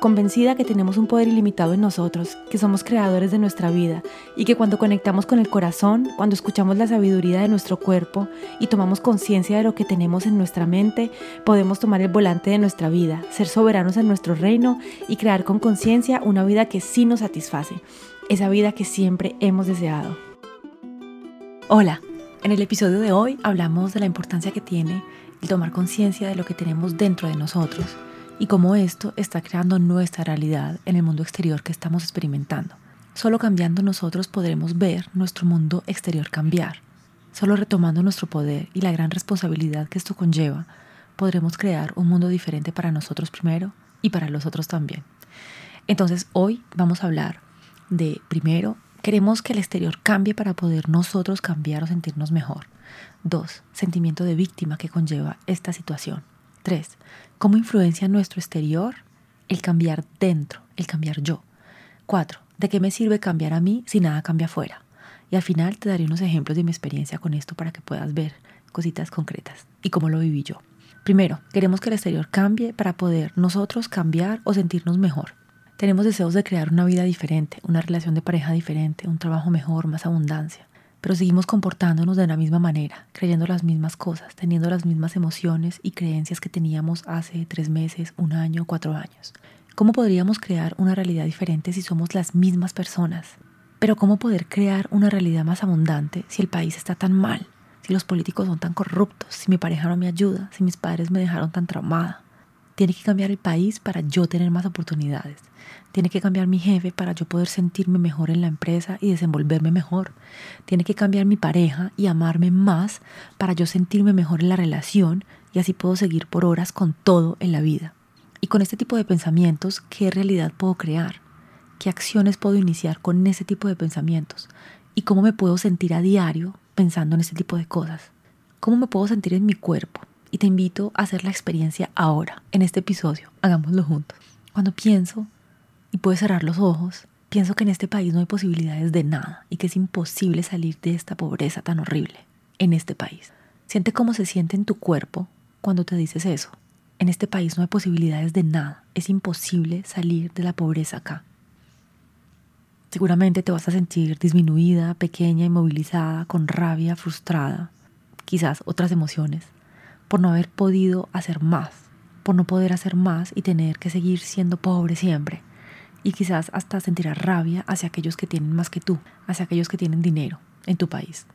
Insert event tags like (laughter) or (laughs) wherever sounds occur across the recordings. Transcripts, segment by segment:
convencida que tenemos un poder ilimitado en nosotros, que somos creadores de nuestra vida y que cuando conectamos con el corazón, cuando escuchamos la sabiduría de nuestro cuerpo y tomamos conciencia de lo que tenemos en nuestra mente, podemos tomar el volante de nuestra vida, ser soberanos en nuestro reino y crear con conciencia una vida que sí nos satisface, esa vida que siempre hemos deseado. Hola, en el episodio de hoy hablamos de la importancia que tiene el tomar conciencia de lo que tenemos dentro de nosotros y cómo esto está creando nuestra realidad en el mundo exterior que estamos experimentando. Solo cambiando nosotros podremos ver nuestro mundo exterior cambiar. Solo retomando nuestro poder y la gran responsabilidad que esto conlleva, podremos crear un mundo diferente para nosotros primero y para los otros también. Entonces hoy vamos a hablar de, primero, queremos que el exterior cambie para poder nosotros cambiar o sentirnos mejor. Dos, sentimiento de víctima que conlleva esta situación. Tres, ¿Cómo influencia nuestro exterior el cambiar dentro, el cambiar yo? Cuatro, ¿De qué me sirve cambiar a mí si nada cambia afuera? Y al final te daré unos ejemplos de mi experiencia con esto para que puedas ver cositas concretas y cómo lo viví yo. Primero, queremos que el exterior cambie para poder nosotros cambiar o sentirnos mejor. Tenemos deseos de crear una vida diferente, una relación de pareja diferente, un trabajo mejor, más abundancia pero seguimos comportándonos de la misma manera, creyendo las mismas cosas, teniendo las mismas emociones y creencias que teníamos hace tres meses, un año, cuatro años. ¿Cómo podríamos crear una realidad diferente si somos las mismas personas? Pero ¿cómo poder crear una realidad más abundante si el país está tan mal? Si los políticos son tan corruptos, si mi pareja no me ayuda, si mis padres me dejaron tan traumada. Tiene que cambiar el país para yo tener más oportunidades. Tiene que cambiar mi jefe para yo poder sentirme mejor en la empresa y desenvolverme mejor. Tiene que cambiar mi pareja y amarme más para yo sentirme mejor en la relación y así puedo seguir por horas con todo en la vida. Y con este tipo de pensamientos, ¿qué realidad puedo crear? ¿Qué acciones puedo iniciar con ese tipo de pensamientos? ¿Y cómo me puedo sentir a diario pensando en ese tipo de cosas? ¿Cómo me puedo sentir en mi cuerpo? Y te invito a hacer la experiencia ahora, en este episodio. Hagámoslo juntos. Cuando pienso y puedes cerrar los ojos, pienso que en este país no hay posibilidades de nada y que es imposible salir de esta pobreza tan horrible en este país. Siente cómo se siente en tu cuerpo cuando te dices eso. En este país no hay posibilidades de nada. Es imposible salir de la pobreza acá. Seguramente te vas a sentir disminuida, pequeña, inmovilizada, con rabia, frustrada, quizás otras emociones, por no haber podido hacer más, por no poder hacer más y tener que seguir siendo pobre siempre y quizás hasta sentirás rabia hacia aquellos que tienen más que tú, hacia aquellos que tienen dinero en tu país.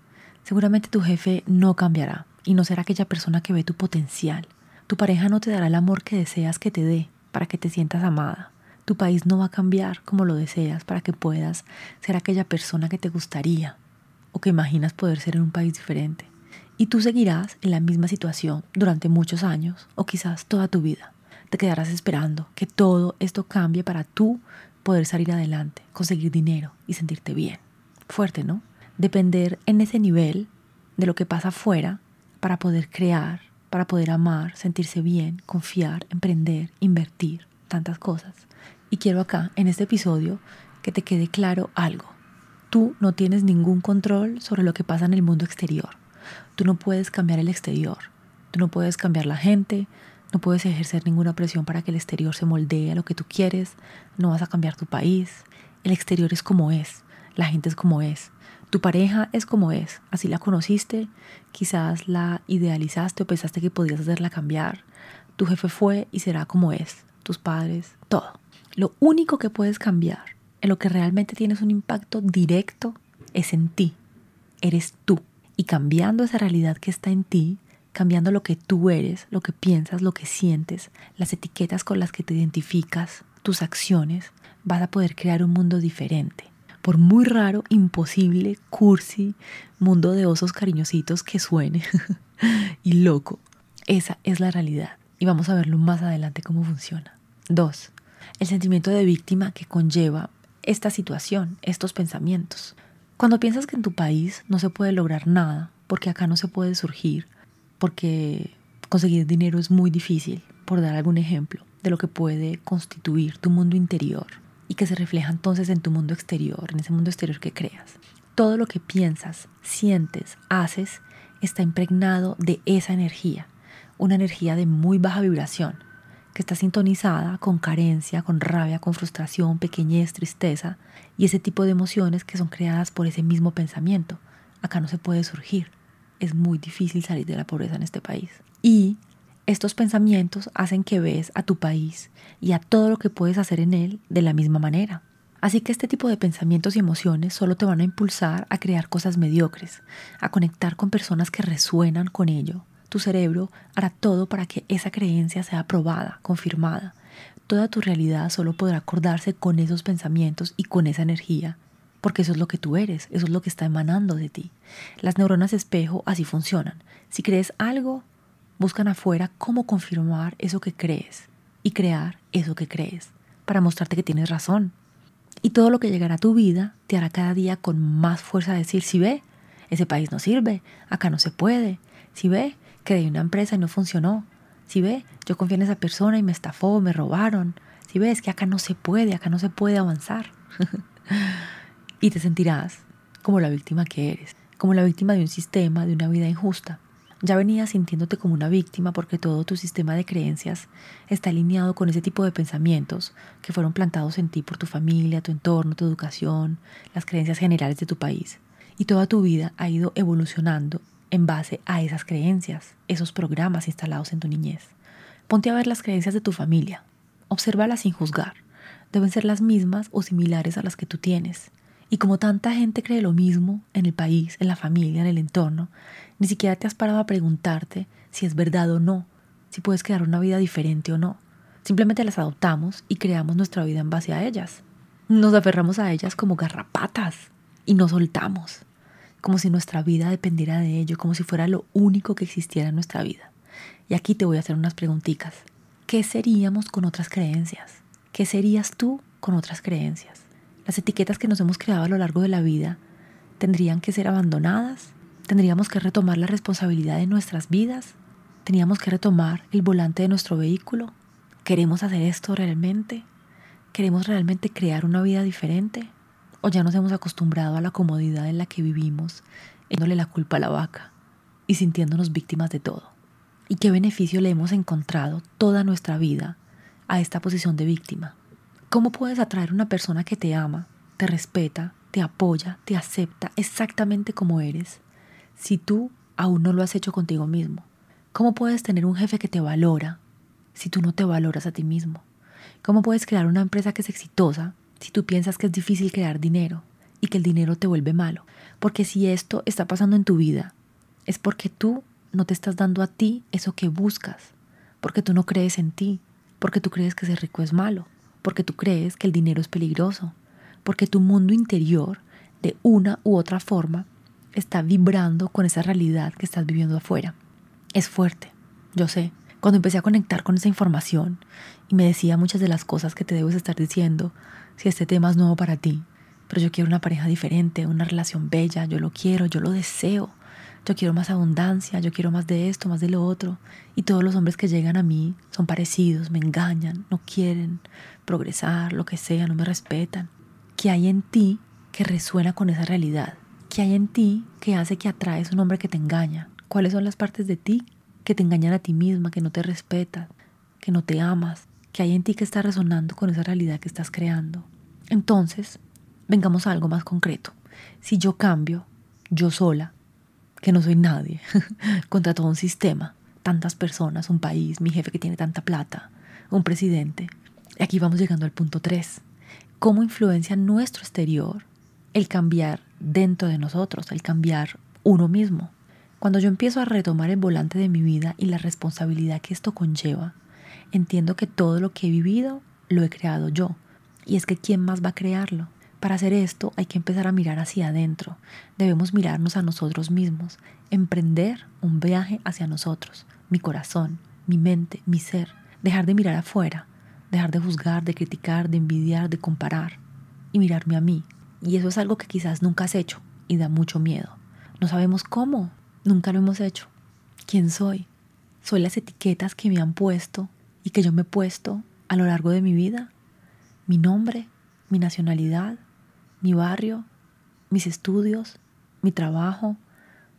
Seguramente tu jefe no cambiará y no será aquella persona que ve tu potencial. Tu pareja no te dará el amor que deseas que te dé para que te sientas amada. Tu país no va a cambiar como lo deseas para que puedas ser aquella persona que te gustaría o que imaginas poder ser en un país diferente. Y tú seguirás en la misma situación durante muchos años o quizás toda tu vida te quedarás esperando que todo esto cambie para tú poder salir adelante, conseguir dinero y sentirte bien. Fuerte, ¿no? Depender en ese nivel de lo que pasa afuera para poder crear, para poder amar, sentirse bien, confiar, emprender, invertir, tantas cosas. Y quiero acá, en este episodio, que te quede claro algo. Tú no tienes ningún control sobre lo que pasa en el mundo exterior. Tú no puedes cambiar el exterior. Tú no puedes cambiar la gente, no puedes ejercer ninguna presión para que el exterior se moldee a lo que tú quieres. No vas a cambiar tu país. El exterior es como es. La gente es como es. Tu pareja es como es. Así la conociste. Quizás la idealizaste o pensaste que podías hacerla cambiar. Tu jefe fue y será como es. Tus padres, todo. Lo único que puedes cambiar, en lo que realmente tienes un impacto directo, es en ti. Eres tú. Y cambiando esa realidad que está en ti, cambiando lo que tú eres, lo que piensas, lo que sientes, las etiquetas con las que te identificas, tus acciones, vas a poder crear un mundo diferente. Por muy raro, imposible, cursi, mundo de osos cariñositos que suene (laughs) y loco, esa es la realidad. Y vamos a verlo más adelante cómo funciona. Dos, el sentimiento de víctima que conlleva esta situación, estos pensamientos. Cuando piensas que en tu país no se puede lograr nada, porque acá no se puede surgir, porque Conseguir dinero es muy difícil, por dar algún ejemplo, de lo que puede constituir tu mundo interior y que se refleja entonces en tu mundo exterior, en ese mundo exterior que creas. Todo lo que piensas, sientes, haces, está impregnado de esa energía, una energía de muy baja vibración, que está sintonizada con carencia, con rabia, con frustración, pequeñez, tristeza y ese tipo de emociones que son creadas por ese mismo pensamiento. Acá no se puede surgir. Es muy difícil salir de la pobreza en este país. Y estos pensamientos hacen que ves a tu país y a todo lo que puedes hacer en él de la misma manera. Así que este tipo de pensamientos y emociones solo te van a impulsar a crear cosas mediocres, a conectar con personas que resuenan con ello. Tu cerebro hará todo para que esa creencia sea aprobada, confirmada. Toda tu realidad solo podrá acordarse con esos pensamientos y con esa energía, porque eso es lo que tú eres, eso es lo que está emanando de ti. Las neuronas espejo así funcionan. Si crees algo, buscan afuera cómo confirmar eso que crees y crear eso que crees, para mostrarte que tienes razón, y todo lo que llegará a tu vida te hará cada día con más fuerza decir, si ve, ese país no sirve, acá no se puede, si ve, creé una empresa y no funcionó, si ve, yo confié en esa persona y me estafó, me robaron, si ves que acá no se puede, acá no se puede avanzar. (laughs) y te sentirás como la víctima que eres, como la víctima de un sistema, de una vida injusta. Ya venías sintiéndote como una víctima porque todo tu sistema de creencias está alineado con ese tipo de pensamientos que fueron plantados en ti por tu familia, tu entorno, tu educación, las creencias generales de tu país. Y toda tu vida ha ido evolucionando en base a esas creencias, esos programas instalados en tu niñez. Ponte a ver las creencias de tu familia. Obsérvalas sin juzgar. Deben ser las mismas o similares a las que tú tienes. Y como tanta gente cree lo mismo en el país, en la familia, en el entorno, ni siquiera te has parado a preguntarte si es verdad o no, si puedes crear una vida diferente o no. Simplemente las adoptamos y creamos nuestra vida en base a ellas. Nos aferramos a ellas como garrapatas y nos soltamos, como si nuestra vida dependiera de ello, como si fuera lo único que existiera en nuestra vida. Y aquí te voy a hacer unas preguntitas. ¿Qué seríamos con otras creencias? ¿Qué serías tú con otras creencias? Las etiquetas que nos hemos creado a lo largo de la vida tendrían que ser abandonadas, tendríamos que retomar la responsabilidad de nuestras vidas, teníamos que retomar el volante de nuestro vehículo. ¿Queremos hacer esto realmente? ¿Queremos realmente crear una vida diferente? ¿O ya nos hemos acostumbrado a la comodidad en la que vivimos, dándole la culpa a la vaca y sintiéndonos víctimas de todo? ¿Y qué beneficio le hemos encontrado toda nuestra vida a esta posición de víctima? ¿Cómo puedes atraer una persona que te ama, te respeta, te apoya, te acepta exactamente como eres, si tú aún no lo has hecho contigo mismo? ¿Cómo puedes tener un jefe que te valora si tú no te valoras a ti mismo? ¿Cómo puedes crear una empresa que es exitosa si tú piensas que es difícil crear dinero y que el dinero te vuelve malo? Porque si esto está pasando en tu vida, es porque tú no te estás dando a ti eso que buscas, porque tú no crees en ti, porque tú crees que ser rico es malo, porque tú crees que el dinero es peligroso, porque tu mundo interior, de una u otra forma, está vibrando con esa realidad que estás viviendo afuera. Es fuerte, yo sé. Cuando empecé a conectar con esa información y me decía muchas de las cosas que te debes estar diciendo, si este tema es nuevo para ti, pero yo quiero una pareja diferente, una relación bella, yo lo quiero, yo lo deseo, yo quiero más abundancia, yo quiero más de esto, más de lo otro, y todos los hombres que llegan a mí son parecidos, me engañan, no quieren progresar, lo que sea, no me respetan. ¿Qué hay en ti que resuena con esa realidad? ¿Qué hay en ti que hace que atraes un hombre que te engaña? ¿Cuáles son las partes de ti que te engañan a ti misma, que no te respetas, que no te amas? ¿Qué hay en ti que está resonando con esa realidad que estás creando? Entonces, vengamos a algo más concreto. Si yo cambio, yo sola, que no soy nadie, (laughs) contra todo un sistema, tantas personas, un país, mi jefe que tiene tanta plata, un presidente. Aquí vamos llegando al punto 3. ¿Cómo influencia nuestro exterior el cambiar dentro de nosotros, el cambiar uno mismo? Cuando yo empiezo a retomar el volante de mi vida y la responsabilidad que esto conlleva, entiendo que todo lo que he vivido lo he creado yo. Y es que ¿quién más va a crearlo? Para hacer esto hay que empezar a mirar hacia adentro. Debemos mirarnos a nosotros mismos, emprender un viaje hacia nosotros, mi corazón, mi mente, mi ser. Dejar de mirar afuera, dejar de juzgar, de criticar, de envidiar, de comparar y mirarme a mí. Y eso es algo que quizás nunca has hecho y da mucho miedo. No sabemos cómo, nunca lo hemos hecho. ¿Quién soy? ¿Soy las etiquetas que me han puesto y que yo me he puesto a lo largo de mi vida? ¿Mi nombre? ¿Mi nacionalidad? ¿Mi barrio? ¿Mis estudios? ¿Mi trabajo?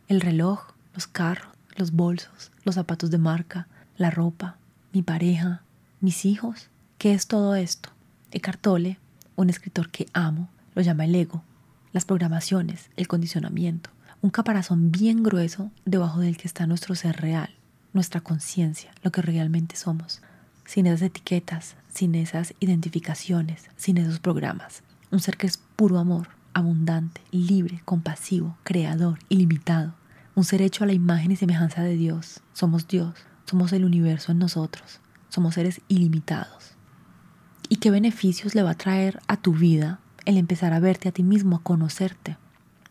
¿El reloj? ¿Los carros? ¿Los bolsos? ¿Los zapatos de marca? ¿La ropa? ¿Mi pareja? ¿Mis hijos? ¿Qué es todo esto? Eckhart Tolle, un escritor que amo, lo llama el ego, las programaciones, el condicionamiento, un caparazón bien grueso debajo del que está nuestro ser real, nuestra conciencia, lo que realmente somos, sin esas etiquetas, sin esas identificaciones, sin esos programas. Un ser que es puro amor, abundante, libre, compasivo, creador, ilimitado. Un ser hecho a la imagen y semejanza de Dios. Somos Dios, somos el universo en nosotros, somos seres ilimitados. ¿Y qué beneficios le va a traer a tu vida el empezar a verte a ti mismo, a conocerte?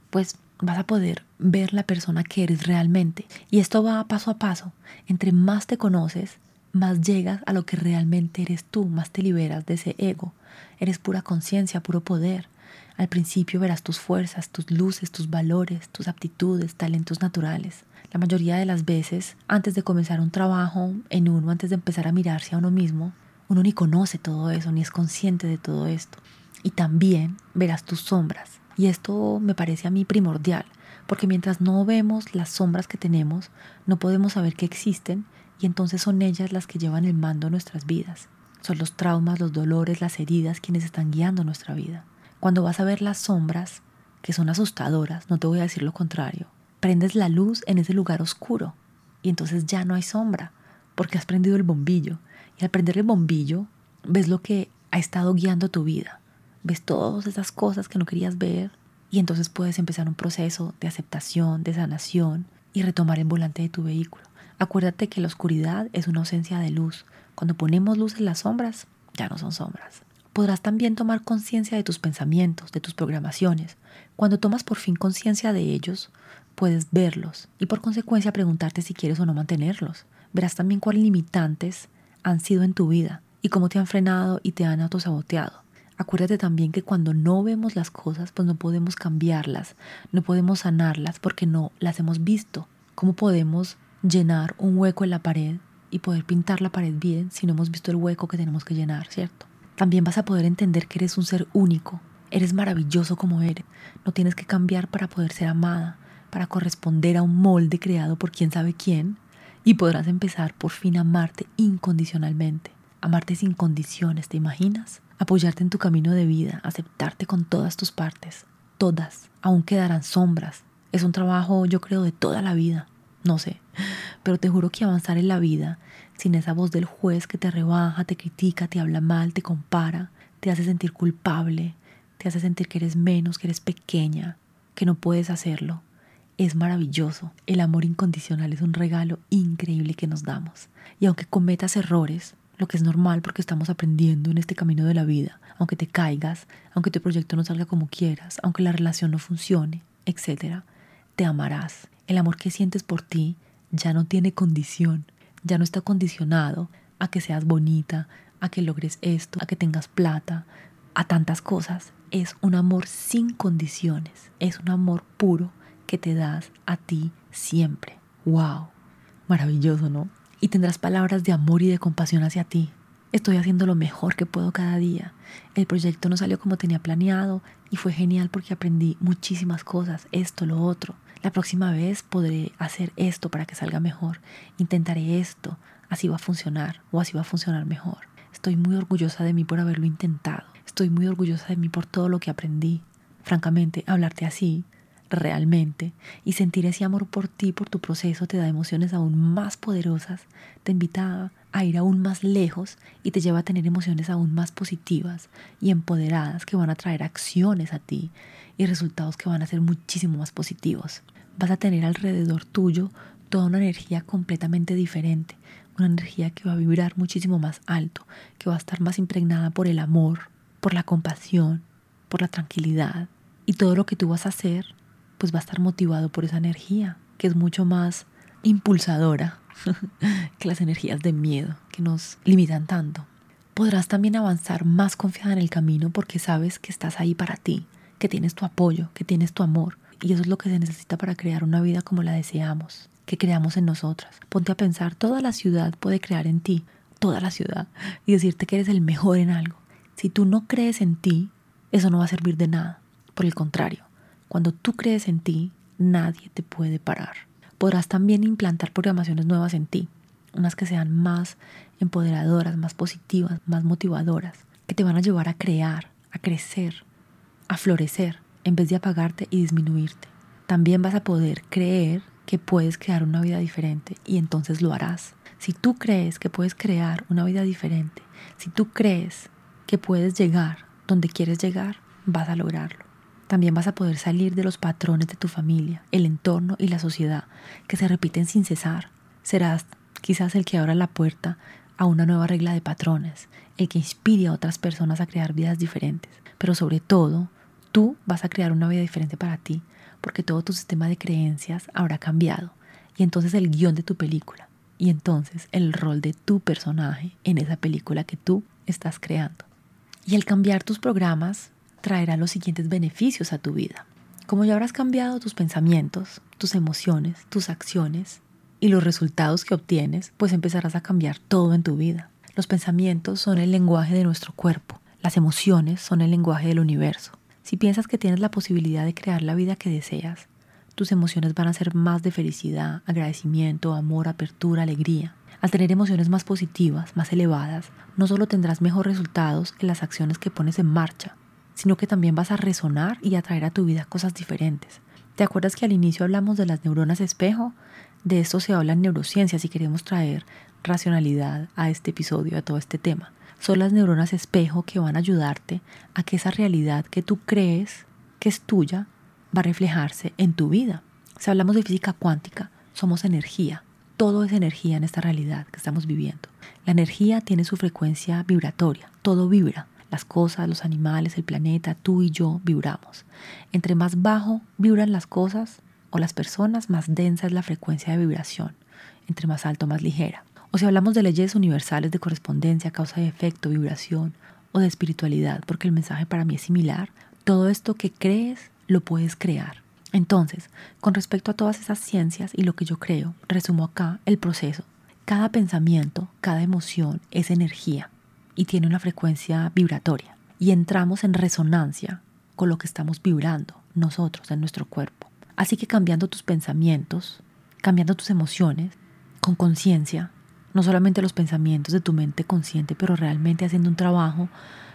Pues vas a poder ver la persona que eres realmente. Y esto va paso a paso. Entre más te conoces, más llegas a lo que realmente eres tú, más te liberas de ese ego. Eres pura conciencia, puro poder. Al principio verás tus fuerzas, tus luces, tus valores, tus aptitudes, talentos naturales. La mayoría de las veces, antes de comenzar un trabajo en uno, antes de empezar a mirarse a uno mismo, uno ni conoce todo eso, ni es consciente de todo esto. Y también verás tus sombras, y esto me parece a mí primordial, porque mientras no vemos las sombras que tenemos, no podemos saber que existen y entonces son ellas las que llevan el mando a nuestras vidas. Son los traumas, los dolores, las heridas quienes están guiando nuestra vida. Cuando vas a ver las sombras, que son asustadoras, no te voy a decir lo contrario, prendes la luz en ese lugar oscuro y entonces ya no hay sombra, porque has prendido el bombillo. Y al prender el bombillo, ves lo que ha estado guiando tu vida ves todas esas cosas que no querías ver y entonces puedes empezar un proceso de aceptación, de sanación y retomar el volante de tu vehículo. Acuérdate que la oscuridad es una ausencia de luz. Cuando ponemos luz en las sombras, ya no son sombras. Podrás también tomar conciencia de tus pensamientos, de tus programaciones. Cuando tomas por fin conciencia de ellos, puedes verlos y por consecuencia preguntarte si quieres o no mantenerlos. Verás también cuáles limitantes han sido en tu vida y cómo te han frenado y te han autosaboteado. Acuérdate también que cuando no vemos las cosas, pues no podemos cambiarlas, no podemos sanarlas porque no las hemos visto. ¿Cómo podemos llenar un hueco en la pared y poder pintar la pared bien si no hemos visto el hueco que tenemos que llenar, cierto? También vas a poder entender que eres un ser único, eres maravilloso como eres, no tienes que cambiar para poder ser amada, para corresponder a un molde creado por quién sabe quién, y podrás empezar por fin a amarte incondicionalmente, amarte sin condiciones, ¿te imaginas? apoyarte en tu camino de vida, aceptarte con todas tus partes, todas, aún quedarán sombras. Es un trabajo, yo creo, de toda la vida, no sé, pero te juro que avanzar en la vida sin esa voz del juez que te rebaja, te critica, te habla mal, te compara, te hace sentir culpable, te hace sentir que eres menos, que eres pequeña, que no puedes hacerlo. Es maravilloso. El amor incondicional es un regalo increíble que nos damos. Y aunque cometas errores, lo que es normal porque estamos aprendiendo en este camino de la vida, aunque te caigas, aunque tu proyecto no salga como quieras, aunque la relación no funcione, etc., te amarás. El amor que sientes por ti ya no tiene condición, ya no está condicionado a que seas bonita, a que logres esto, a que tengas plata, a tantas cosas. Es un amor sin condiciones, es un amor puro que te das a ti siempre. ¡Wow! Maravilloso, ¿no? y tendrás palabras de amor y de compasión hacia ti. Estoy haciendo lo mejor que puedo cada día. El proyecto no salió como tenía planeado y fue genial porque aprendí muchísimas cosas, esto, lo otro. La próxima vez podré hacer esto para que salga mejor. Intentaré esto, así va a funcionar o así va a funcionar mejor. Estoy muy orgullosa de mí por haberlo intentado. Estoy muy orgullosa de mí por todo lo que aprendí. Francamente, hablarte así realmente y sentir ese amor por ti, por tu proceso, te da emociones aún más poderosas, te invita a ir aún más lejos y te lleva a tener emociones aún más positivas y empoderadas que van a traer acciones a ti y resultados que van a ser muchísimo más positivos. Vas a tener alrededor tuyo toda una energía completamente diferente, una energía que va a vibrar muchísimo más alto, que va a estar más impregnada por el amor, por la compasión, por la tranquilidad. Y todo lo que tú vas a hacer pues va a estar motivado por esa energía, que es mucho más impulsadora (laughs) que las energías de miedo que nos limitan tanto. Podrás también avanzar más confiada en el camino porque sabes que estás ahí para ti, que tienes tu apoyo, que tienes tu amor. Y eso es lo que se necesita para crear una vida como la deseamos. que creamos en nosotras. Ponte a pensar, toda la ciudad puede crear en ti, toda la ciudad, y decirte que eres el mejor en algo. Si tú no crees en ti, eso no va a servir de nada. Por el contrario, cuando tú crees en ti, nadie te puede parar. Podrás también implantar programaciones nuevas en ti, unas que sean más empoderadoras, más positivas, más motivadoras, que te van a llevar a crear, a crecer, a florecer, en vez de apagarte y disminuirte. También vas a poder creer que puedes crear una vida diferente y entonces lo harás. Si tú crees que puedes crear una vida diferente, si tú crees que puedes llegar donde quieres llegar, vas a lograrlo. También vas a poder salir de los patrones de tu familia, el entorno y la sociedad que se repiten sin cesar. Serás quizás el que abra la puerta a una nueva regla de patrones, el que inspire a otras personas a crear vidas diferentes. Pero sobre todo, tú vas a crear una vida diferente para ti, porque todo tu sistema de creencias habrá cambiado. Y entonces el guion de tu película, y entonces el rol de tu personaje en esa película que tú estás creando. Y el cambiar tus programas traerá los siguientes beneficios a tu vida. Como ya habrás cambiado tus pensamientos, tus emociones, tus acciones, y los resultados que obtienes, pues empezarás a cambiar todo en tu vida. Los pensamientos son el lenguaje de nuestro cuerpo, las emociones son el lenguaje del universo. Si piensas que tienes la posibilidad de crear la vida que deseas, tus emociones van a ser más de felicidad, agradecimiento, amor, apertura, alegría. Al tener emociones más positivas, más elevadas, no solo tendrás mejores resultados en las acciones que pones en marcha, sino que también vas a resonar y atraer a tu vida cosas diferentes. ¿Te acuerdas que al inicio hablamos de las neuronas espejo? De esto se habla en neurociencia si queremos traer racionalidad a este episodio, a todo este tema. Son las neuronas espejo que van a ayudarte a que esa realidad que tú crees que es tuya va a reflejarse en tu vida. Si hablamos de física cuántica, somos energía. Todo es energía en esta realidad que estamos viviendo. La energía tiene su frecuencia vibratoria, todo vibra. Las cosas, los animales, el planeta, tú y yo vibramos. Entre más bajo vibran las cosas, o las personas, más densa es la frecuencia de vibración, entre más alto, más ligera. O si hablamos de leyes universales de correspondencia, causa y efecto, vibración o de espiritualidad, porque el mensaje para mí es similar, todo esto que crees lo puedes crear. Entonces, con respecto a todas esas ciencias y lo que yo creo, resumo acá el proceso. Cada pensamiento, cada emoción es energía y tiene una frecuencia vibratoria. Y entramos en resonancia con lo que estamos vibrando nosotros en nuestro cuerpo. Así que cambiando tus pensamientos, cambiando tus emociones, con conciencia, no solamente los pensamientos de tu mente consciente, pero realmente haciendo un trabajo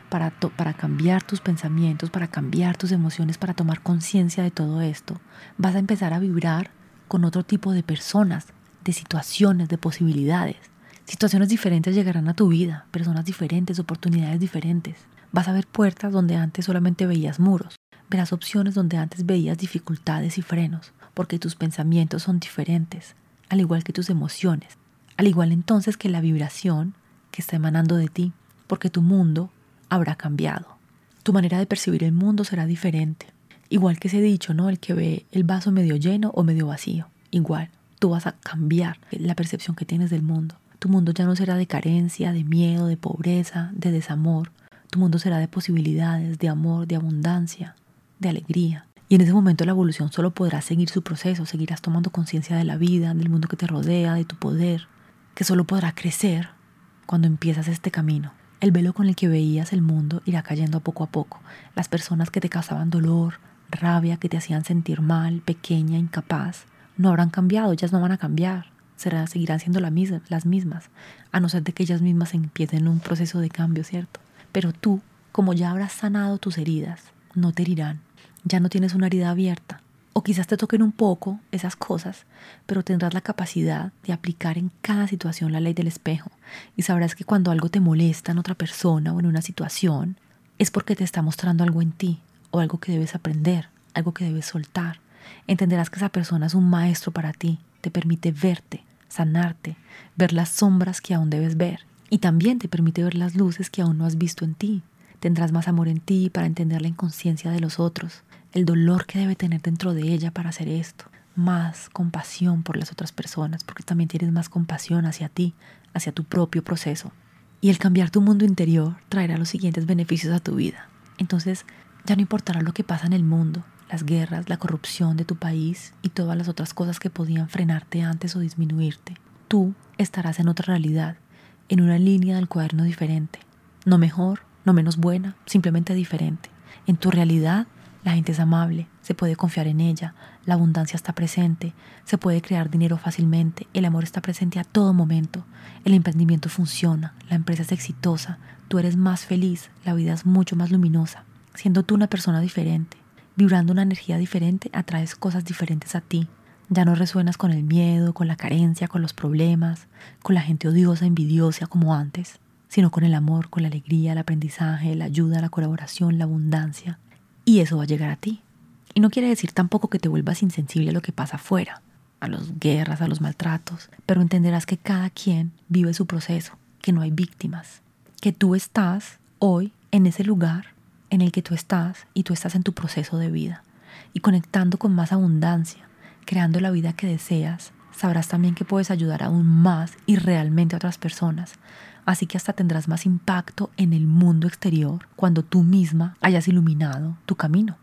para, para cambiar tus pensamientos, para cambiar tus emociones, para tomar conciencia de todo esto, vas a empezar a vibrar con otro tipo de personas, de situaciones, de posibilidades. Situaciones diferentes llegarán a tu vida, personas diferentes, oportunidades diferentes. Vas a ver puertas donde antes solamente veías muros verás opciones donde antes veías dificultades y frenos, porque tus pensamientos son diferentes, al igual que tus emociones, al igual entonces que la vibración que está emanando de ti, porque tu mundo habrá cambiado. Tu manera de percibir el mundo será diferente. Igual que ese dicho, ¿no? El que ve el vaso medio lleno o medio vacío. Igual, tú vas a cambiar la percepción que tienes del mundo. Tu mundo ya no será de carencia, de miedo, de pobreza, de desamor. Tu mundo será de posibilidades, de amor, de abundancia, de alegría. Y en ese momento la evolución solo podrá seguir su proceso, seguirás tomando conciencia de la vida, del mundo que te rodea, de tu poder, que solo podrá crecer cuando empiezas este camino. El velo con el que veías el mundo irá cayendo poco a poco. Las personas que te causaban dolor, rabia, que te hacían sentir mal, pequeña, incapaz, no habrán cambiado, ellas no van a cambiar. Será, seguirán siendo las mismas, a no ser de que ellas mismas empiecen un proceso de cambio, ¿cierto? Pero tú, como ya habrás sanado tus heridas, no te herirán ya no tienes una herida abierta. O quizás te toquen un poco esas cosas, pero tendrás la capacidad de aplicar en cada situación la ley del espejo y sabrás que cuando algo te molesta en otra persona o en una situación, es porque te está mostrando algo en ti o algo que debes aprender, algo que debes soltar. Entenderás que esa persona es un maestro para ti, te permite verte, sanarte, ver las sombras que aún debes ver y también te permite ver las luces que aún no has visto en ti. Tendrás más amor en ti para entender la inconsciencia de los otros el dolor que debe tener dentro de ella para hacer esto, más compasión por las otras personas, porque también tienes más compasión hacia ti, hacia tu propio proceso. Y el cambiar tu mundo interior traerá los siguientes beneficios a tu vida. Entonces, ya no importará lo que pasa en el mundo, las guerras, la corrupción de tu país y todas las otras cosas que podían frenarte antes o disminuirte. Tú estarás en otra realidad, en una línea del cuaderno diferente. No mejor, no menos buena, simplemente diferente. En tu realidad, la gente es amable, se puede confiar en ella, la abundancia está presente, se puede crear dinero fácilmente, el amor está presente a todo momento, el emprendimiento funciona, la empresa es exitosa, tú eres más feliz, la vida es mucho más luminosa. Siendo tú una persona diferente, vibrando una energía diferente, atraes cosas diferentes a ti. Ya no resuenas con el miedo, con la carencia, con los problemas, con la gente odiosa, envidiosa como antes, sino con el amor, con la alegría, el aprendizaje, la ayuda, la colaboración, la abundancia. Y eso va a llegar a ti. Y no quiere decir tampoco que te vuelvas insensible a lo que pasa afuera, a las guerras, a los maltratos, pero entenderás que cada quien vive su proceso, que no hay víctimas, que tú estás hoy en ese lugar en el que tú estás y tú estás en tu proceso de vida y conectando con más abundancia, creando la vida que deseas, sabrás también que puedes ayudar aún más y realmente a otras personas. Así que hasta tendrás más impacto en el mundo exterior cuando tú misma hayas iluminado tu camino.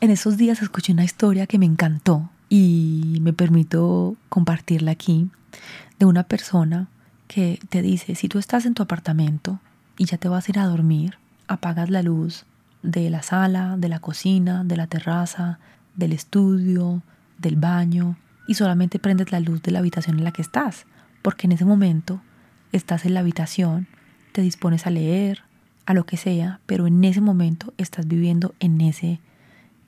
En esos días escuché una historia que me encantó y me permito compartirla aquí de una persona que te dice, si tú estás en tu apartamento y ya te vas a ir a dormir, apagas la luz de la sala, de la cocina, de la terraza, del estudio, del baño y solamente prendes la luz de la habitación en la que estás, porque en ese momento estás en la habitación, te dispones a leer, a lo que sea, pero en ese momento estás viviendo en ese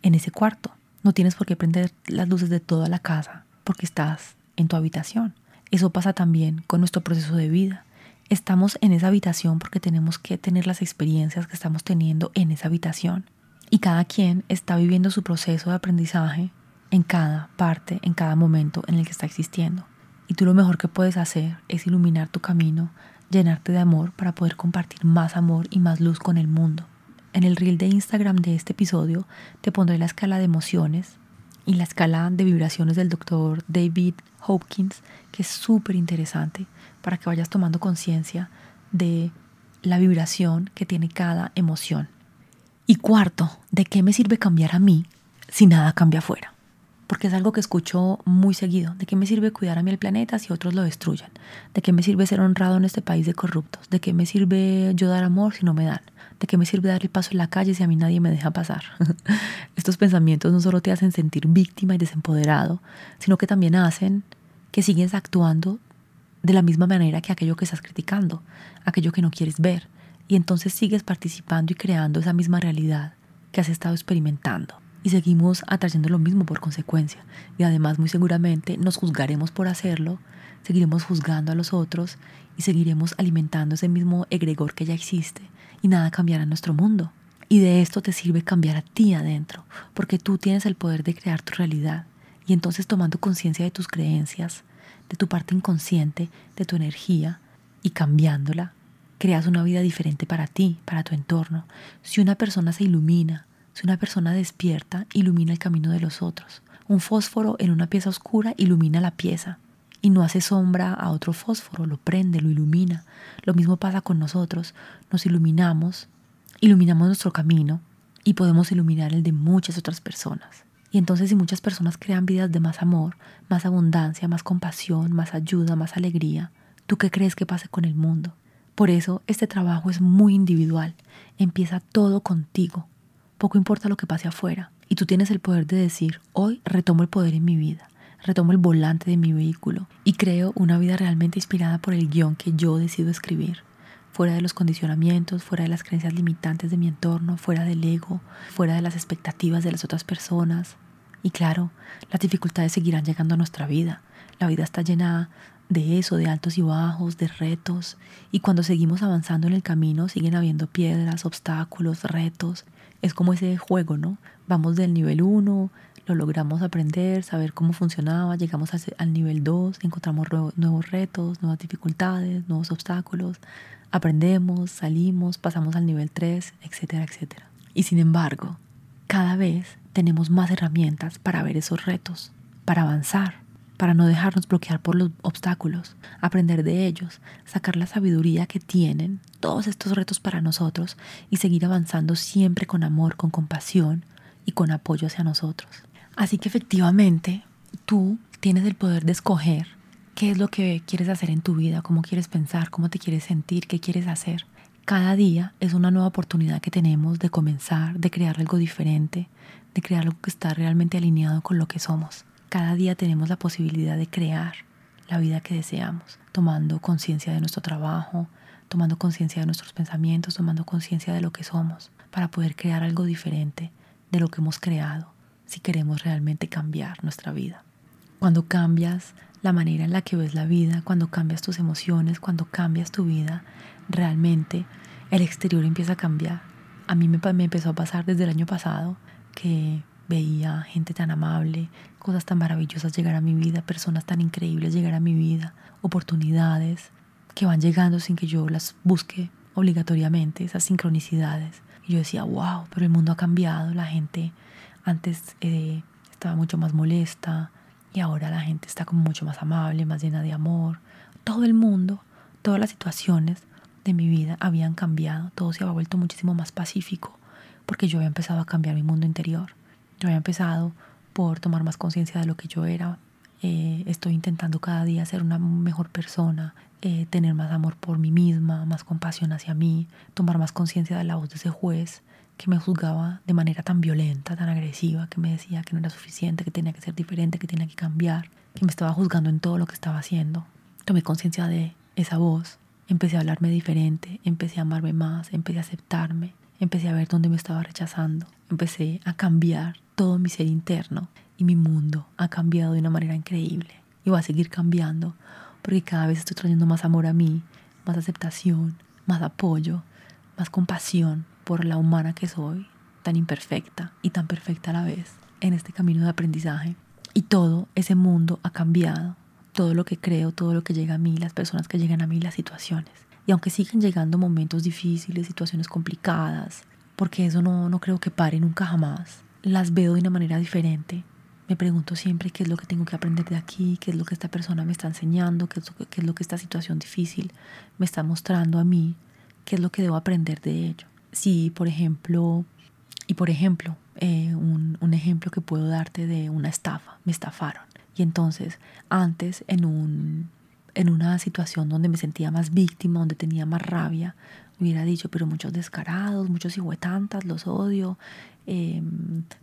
en ese cuarto. No tienes por qué prender las luces de toda la casa porque estás en tu habitación. Eso pasa también con nuestro proceso de vida estamos en esa habitación porque tenemos que tener las experiencias que estamos teniendo en esa habitación. Y cada quien está viviendo su proceso de aprendizaje en cada parte, en cada momento en el que está existiendo. Y tú lo mejor que puedes hacer es iluminar tu camino, llenarte de amor para poder compartir más amor y más luz con el mundo. En el reel de Instagram de este episodio te pondré la escala de emociones y la escala de vibraciones del doctor David Hopkins, que es súper interesante para que vayas tomando conciencia de la vibración que tiene cada emoción. Y cuarto, ¿de qué me sirve cambiar a mí si nada cambia afuera? Porque es algo que escucho muy seguido. ¿De qué me sirve cuidar a mí el planeta si otros lo destruyen? ¿De qué me sirve ser honrado en este país de corruptos? ¿De qué me sirve yo dar amor si no me dan? ¿De qué me sirve dar el paso en la calle si a mí nadie me deja pasar? (laughs) Estos pensamientos no solo te hacen sentir víctima y desempoderado, sino que también hacen que sigues actuando de la misma manera que aquello que estás criticando, aquello que no quieres ver, y entonces sigues participando y creando esa misma realidad que has estado experimentando. Y seguimos atrayendo lo mismo por consecuencia. Y además muy seguramente nos juzgaremos por hacerlo, seguiremos juzgando a los otros y seguiremos alimentando ese mismo egregor que ya existe y nada cambiará nuestro mundo. Y de esto te sirve cambiar a ti adentro, porque tú tienes el poder de crear tu realidad. Y entonces tomando conciencia de tus creencias, de tu parte inconsciente, de tu energía, y cambiándola, creas una vida diferente para ti, para tu entorno. Si una persona se ilumina, si una persona despierta, ilumina el camino de los otros. Un fósforo en una pieza oscura ilumina la pieza y no hace sombra a otro fósforo, lo prende, lo ilumina. Lo mismo pasa con nosotros, nos iluminamos, iluminamos nuestro camino y podemos iluminar el de muchas otras personas. Y entonces si muchas personas crean vidas de más amor, más abundancia, más compasión, más ayuda, más alegría, ¿tú qué crees que pase con el mundo? Por eso este trabajo es muy individual. Empieza todo contigo. Poco importa lo que pase afuera. Y tú tienes el poder de decir, hoy retomo el poder en mi vida, retomo el volante de mi vehículo y creo una vida realmente inspirada por el guion que yo decido escribir fuera de los condicionamientos, fuera de las creencias limitantes de mi entorno, fuera del ego, fuera de las expectativas de las otras personas. Y claro, las dificultades seguirán llegando a nuestra vida. La vida está llena de eso, de altos y bajos, de retos. Y cuando seguimos avanzando en el camino, siguen habiendo piedras, obstáculos, retos. Es como ese juego, ¿no? Vamos del nivel 1, lo logramos aprender, saber cómo funcionaba, llegamos al nivel 2, encontramos nuevos retos, nuevas dificultades, nuevos obstáculos, aprendemos, salimos, pasamos al nivel 3, etcétera, etcétera. Y sin embargo, cada vez tenemos más herramientas para ver esos retos, para avanzar, para no dejarnos bloquear por los obstáculos, aprender de ellos, sacar la sabiduría que tienen todos estos retos para nosotros y seguir avanzando siempre con amor, con compasión y con apoyo hacia nosotros. Así que efectivamente, tú tienes el poder de escoger qué es lo que quieres hacer en tu vida, cómo quieres pensar, cómo te quieres sentir, qué quieres hacer. Cada día es una nueva oportunidad que tenemos de comenzar, de crear algo diferente, de crear algo que está realmente alineado con lo que somos. Cada día tenemos la posibilidad de crear la vida que deseamos, tomando conciencia de nuestro trabajo, tomando conciencia de nuestros pensamientos, tomando conciencia de lo que somos, para poder crear algo diferente de lo que hemos creado, si queremos realmente cambiar nuestra vida. Cuando cambias la manera en la que ves la vida, cuando cambias tus emociones, cuando cambias tu vida, realmente el exterior empieza a cambiar. A mí me, empezó a pasar desde el año pasado que veía gente tan amable, cosas tan maravillosas llegar a mi vida, personas tan increíbles llegar a mi vida, oportunidades que van llegando sin que yo las busque obligatoriamente, esas sincronicidades. Y yo decía, wow, pero el mundo ha cambiado, la gente antes eh, estaba mucho más molesta, y ahora la gente está como mucho más amable, más llena de amor. Todo el mundo, todas las situaciones de mi vida habían cambiado, todo se había vuelto muchísimo más pacífico porque yo había empezado a cambiar mi mundo interior. Yo había empezado por tomar más conciencia de lo que yo era. Eh, estoy intentando cada día ser una mejor persona, eh, tener más amor por mí misma, más compasión hacia mí, tomar más conciencia de la voz de ese juez que me juzgaba de manera tan violenta, tan agresiva, que me decía que no era suficiente, que tenía que ser diferente, que tenía que cambiar, que me estaba juzgando en todo lo que estaba haciendo. Tomé conciencia de esa voz, empecé a hablarme diferente, empecé a amarme más, empecé a aceptarme, empecé a ver dónde me estaba rechazando, empecé a cambiar todo mi ser interno y mi mundo ha cambiado de una manera increíble y va a seguir cambiando porque cada vez estoy trayendo más amor a mí, más aceptación, más apoyo, más compasión por la humana que soy, tan imperfecta y tan perfecta a la vez, en este camino de aprendizaje. Y todo ese mundo ha cambiado, todo lo que creo, todo lo que llega a mí, las personas que llegan a mí, las situaciones. Y aunque siguen llegando momentos difíciles, situaciones complicadas, porque eso no, no creo que pare nunca jamás, las veo de una manera diferente. Me pregunto siempre qué es lo que tengo que aprender de aquí, qué es lo que esta persona me está enseñando, qué es lo que, esta situación difícil me está mostrando a mí, qué es lo que debo aprender de ello si, por ejemplo, y por ejemplo, eh, un, un, ejemplo que puedo darte de una estafa, me estafaron. Y entonces, antes, en, un, en una situación donde me sentía más víctima, donde tenía más rabia, hubiera dicho, pero muchos descarados, muchos hijuetantas, los odio, eh,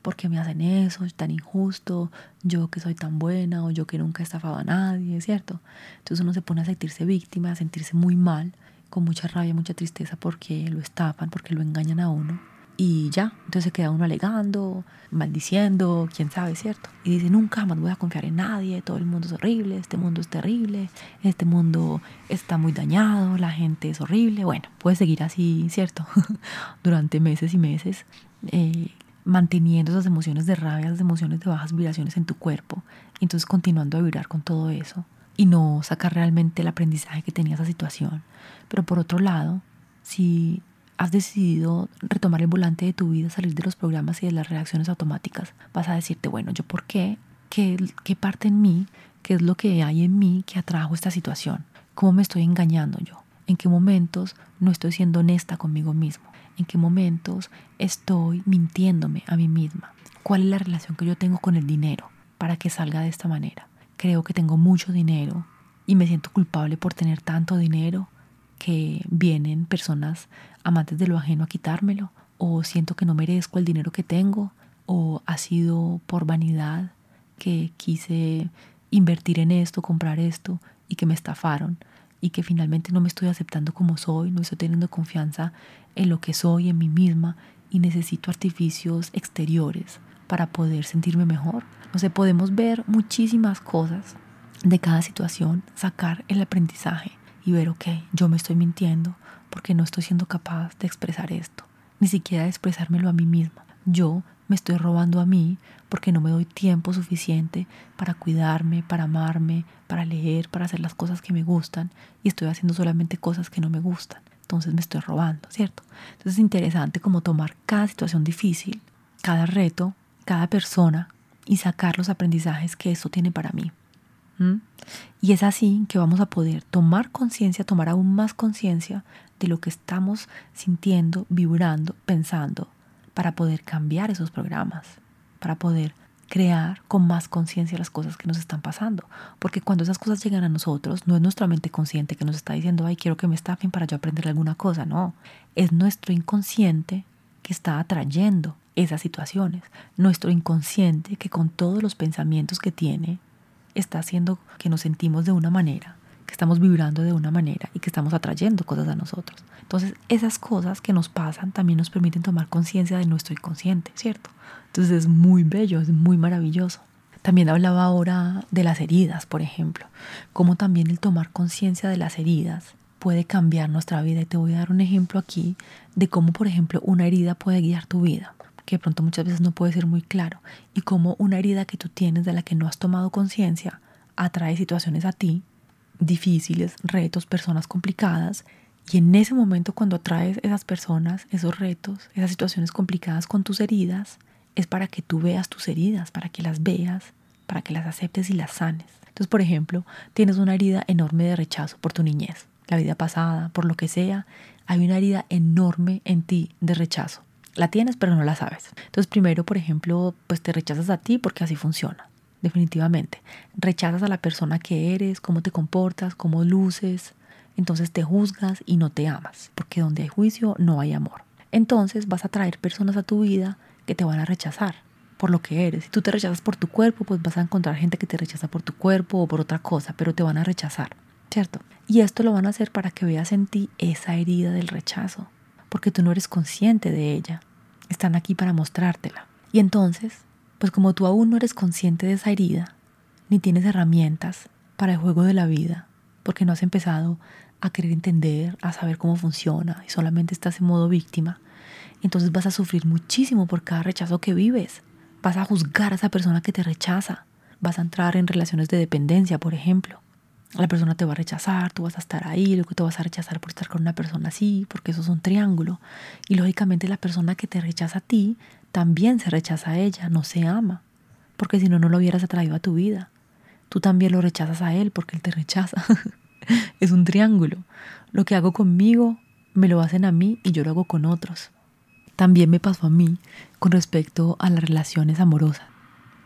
¿por qué me hacen eso? Es tan injusto, yo que soy tan buena o yo que nunca he estafado a nadie, ¿cierto? Entonces uno se pone a sentirse víctima, a sentirse muy mal con mucha rabia, mucha tristeza porque lo estafan, porque lo engañan a uno. Y ya, entonces se queda uno alegando, maldiciendo, quién sabe, ¿cierto? Y dice, nunca más voy a confiar en nadie, todo el mundo es horrible, este mundo es terrible, este mundo está muy dañado, la gente es horrible. Bueno, puede seguir así, ¿cierto? (laughs) Durante meses y meses, eh, manteniendo esas emociones de rabia, esas emociones de bajas vibraciones en tu cuerpo, y entonces continuando a vibrar con todo eso y no sacar realmente el aprendizaje que tenía esa situación. Pero por otro lado, si has decidido retomar el volante de tu vida, salir de los programas y de las reacciones automáticas, vas a decirte, bueno, ¿yo por qué? ¿Qué, qué parte en mí? ¿Qué es lo que hay en mí que atrajo esta situación? ¿Cómo me estoy engañando yo? ¿En qué momentos no estoy siendo honesta conmigo mismo? ¿En qué momentos estoy mintiéndome a mí misma? ¿Cuál es la relación que yo tengo con el dinero para que salga de esta manera? creo que tengo mucho dinero y me siento culpable por tener tanto dinero que vienen personas amantes de lo ajeno a quitármelo o siento que no merezco el dinero que tengo o ha sido por vanidad que quise invertir en esto, comprar esto y que me estafaron y que finalmente no me estoy aceptando como soy, no estoy teniendo confianza en lo que soy, en mí misma y necesito artificios exteriores para poder sentirme mejor. O sea, podemos ver muchísimas cosas de cada situación, sacar el aprendizaje y ver, ok, yo me estoy mintiendo porque no estoy siendo capaz de expresar esto, ni siquiera de expresármelo a mí misma. Yo me estoy robando a mí porque no me doy tiempo suficiente para cuidarme, para amarme, para leer, para hacer las cosas que me gustan y estoy haciendo solamente cosas que no me gustan. Entonces me estoy robando, ¿cierto? Entonces es interesante como tomar cada situación difícil, cada reto, cada persona y sacar los aprendizajes que eso tiene para mí. Y es así que vamos a poder tomar conciencia, tomar aún más conciencia de lo que estamos sintiendo, vibrando, pensando, para poder cambiar esos programas, para poder crear con más conciencia las cosas que nos están pasando. Porque cuando esas cosas llegan a nosotros, no es nuestra mente consciente que nos está diciendo, ay, quiero que me estafen para yo aprender alguna cosa. No, es nuestro inconsciente que está atrayendo esas situaciones. Nuestro inconsciente que con todos los pensamientos que tiene está haciendo que nos sentimos de una manera, que estamos vibrando de una manera y que estamos atrayendo cosas a nosotros. Entonces, esas cosas que nos pasan también nos permiten tomar conciencia de nuestro inconsciente, ¿cierto? Entonces es muy bello, es muy maravilloso. También hablaba ahora de las heridas, por ejemplo, cómo también el tomar conciencia de las heridas puede cambiar nuestra vida. Y te voy a dar un ejemplo aquí de cómo, por ejemplo, una herida puede guiar tu vida, que de pronto muchas veces no puede ser muy claro, y cómo una herida que tú tienes de la que no has tomado conciencia atrae situaciones a ti difíciles, retos, personas complicadas, y en ese momento cuando atraes esas personas, esos retos, esas situaciones complicadas con tus heridas, es para que tú veas tus heridas, para que las veas, para que las aceptes y las sanes. Entonces, por ejemplo, tienes una herida enorme de rechazo por tu niñez, la vida pasada, por lo que sea, hay una herida enorme en ti de rechazo. La tienes, pero no la sabes. Entonces, primero, por ejemplo, pues te rechazas a ti porque así funciona, definitivamente. Rechazas a la persona que eres, cómo te comportas, cómo luces, entonces te juzgas y no te amas, porque donde hay juicio no hay amor. Entonces vas a traer personas a tu vida que te van a rechazar por lo que eres. Si tú te rechazas por tu cuerpo, pues vas a encontrar gente que te rechaza por tu cuerpo o por otra cosa, pero te van a rechazar, ¿cierto? Y esto lo van a hacer para que veas en ti esa herida del rechazo, porque tú no eres consciente de ella. Están aquí para mostrártela. Y entonces, pues como tú aún no eres consciente de esa herida, ni tienes herramientas para el juego de la vida, porque no has empezado a querer entender, a saber cómo funciona y solamente estás en modo víctima, entonces vas a sufrir muchísimo por cada rechazo que vives. Vas a juzgar a esa persona que te rechaza. Vas a entrar en relaciones de dependencia, por ejemplo. La persona te va a rechazar, tú vas a estar ahí, luego te vas a rechazar por estar con una persona así, porque eso es un triángulo. Y lógicamente la persona que te rechaza a ti también se rechaza a ella, no se ama, porque si no, no lo hubieras atraído a tu vida. Tú también lo rechazas a él porque él te rechaza. (laughs) es un triángulo. Lo que hago conmigo, me lo hacen a mí y yo lo hago con otros. También me pasó a mí con respecto a las relaciones amorosas.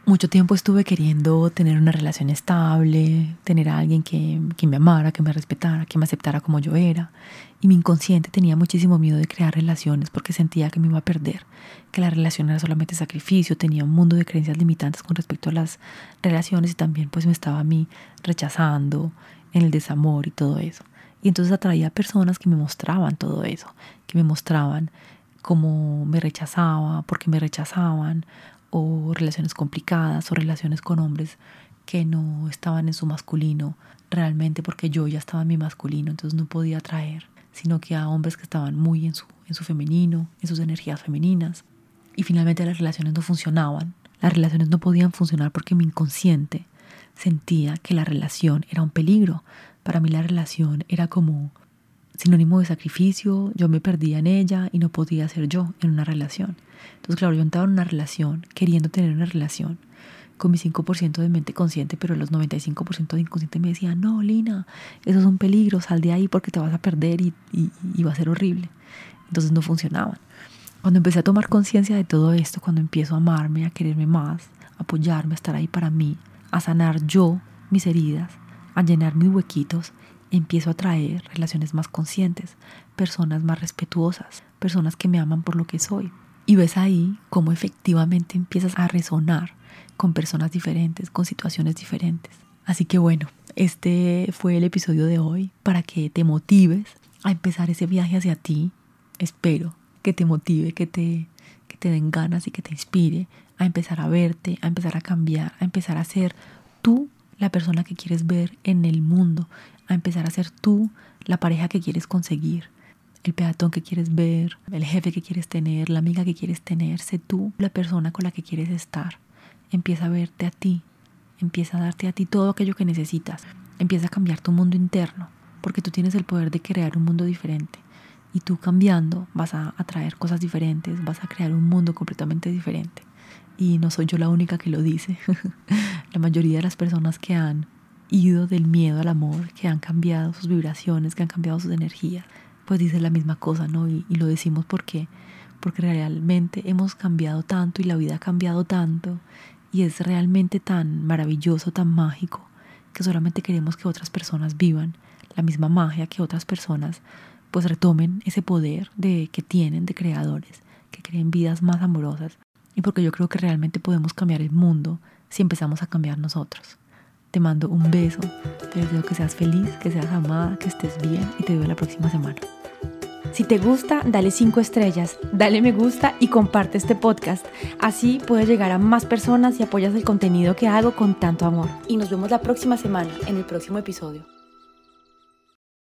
Mucho tiempo estuve queriendo tener una relación estable, tener a alguien que, que, me amara, que me respetara, que me aceptara como yo era. Y mi inconsciente tenía muchísimo miedo de crear relaciones porque sentía que me iba a perder, que la relación era solamente sacrificio, tenía un mundo de creencias limitantes con respecto a las relaciones y también pues me estaba a mí rechazando en el desamor y todo eso. Y entonces atraía personas que me mostraban todo eso, que me mostraban cómo me rechazaba, porque me rechazaban, o relaciones complicadas, o relaciones con hombres que no estaban en su masculino realmente porque yo ya estaba en mi masculino, entonces no podía atraer, sino que a hombres que estaban muy en su, en su femenino, en sus energías femeninas. Y finalmente las relaciones no funcionaban. Las relaciones no podían funcionar porque mi inconsciente sentía que la relación era un peligro. Para mí la relación era como sinónimo de sacrificio, yo me perdía en ella y no podía ser yo en una relación. Entonces, claro, yo entraba en una relación, queriendo tener una relación con mi 5% de mente consciente, pero los 95% de inconsciente me decía, no, Lina, eso es un peligro, sal de ahí porque te vas a perder y, y va a ser horrible. Entonces no funcionaban. Cuando empecé a tomar conciencia de todo esto, cuando empiezo a amarme, a quererme más, a apoyarme, a estar ahí para mí, a sanar yo mis heridas, a llenar mis huequitos, empiezo a traer relaciones más conscientes, personas más respetuosas, personas que me aman por lo que soy. Y ves ahí cómo efectivamente empiezas a resonar con personas diferentes, con situaciones diferentes. Así que bueno, este fue el episodio de hoy para que te motives a empezar ese viaje hacia ti. Espero que te motive, que te, que te den ganas y que te inspire a empezar a verte, a empezar a cambiar, a empezar a ser tú la persona que quieres ver en el mundo, a empezar a ser tú la pareja que quieres conseguir, el peatón que quieres ver, el jefe que quieres tener, la amiga que quieres tener, sé tú la persona con la que quieres estar. Empieza a verte a ti, empieza a darte a ti todo aquello que necesitas, empieza a cambiar tu mundo interno, porque tú tienes el poder de crear un mundo diferente. Y tú cambiando vas a atraer cosas diferentes, vas a crear un mundo completamente diferente. Y no soy yo la única que lo dice. (laughs) la mayoría de las personas que han ido del miedo al amor, que han cambiado sus vibraciones, que han cambiado sus energías, pues dice la misma cosa, ¿no? Y, lo decimos porque, porque realmente hemos cambiado tanto y la vida ha cambiado tanto y es realmente tan maravilloso, tan mágico, que solamente queremos que otras personas vivan la misma magia que otras personas pues retomen ese poder de que tienen de creadores, que creen vidas más amorosas y porque yo creo que realmente podemos cambiar el mundo si empezamos a cambiar nosotros. Te mando un beso, te deseo que seas feliz, que seas amada, que estés bien y te veo la próxima semana. Si te gusta, dale 5 estrellas, dale me gusta y comparte este podcast. Así puedes llegar a más personas y apoyas el contenido que hago con tanto amor. Y nos vemos la próxima semana en el próximo episodio.